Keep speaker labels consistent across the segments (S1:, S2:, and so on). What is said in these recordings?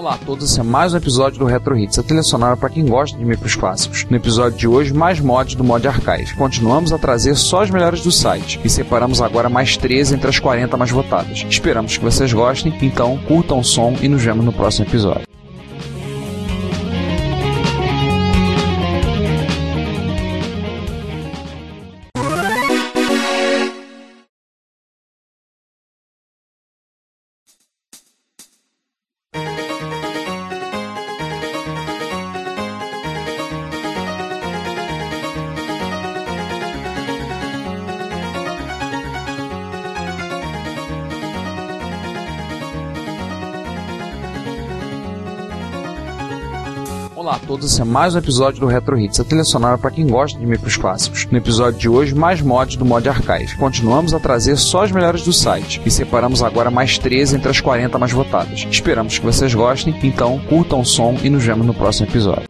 S1: Olá a todos, esse é mais um episódio do Retro Hits, a trilha sonora para quem gosta de micros clássicos. No episódio de hoje, mais mods do Mod Archive. Continuamos a trazer só as melhores do site e separamos agora mais 13 entre as 40 mais votadas. Esperamos que vocês gostem, então curtam o som e nos vemos no próximo episódio. Esse é mais um episódio do Retro Hits, a trilha sonora para quem gosta de micros clássicos. No episódio de hoje, mais mods do Mod Archive. Continuamos a trazer só as melhores do site e separamos agora mais 13 entre as 40 mais votadas. Esperamos que vocês gostem, então curtam o som e nos vemos no próximo episódio.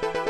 S1: thank you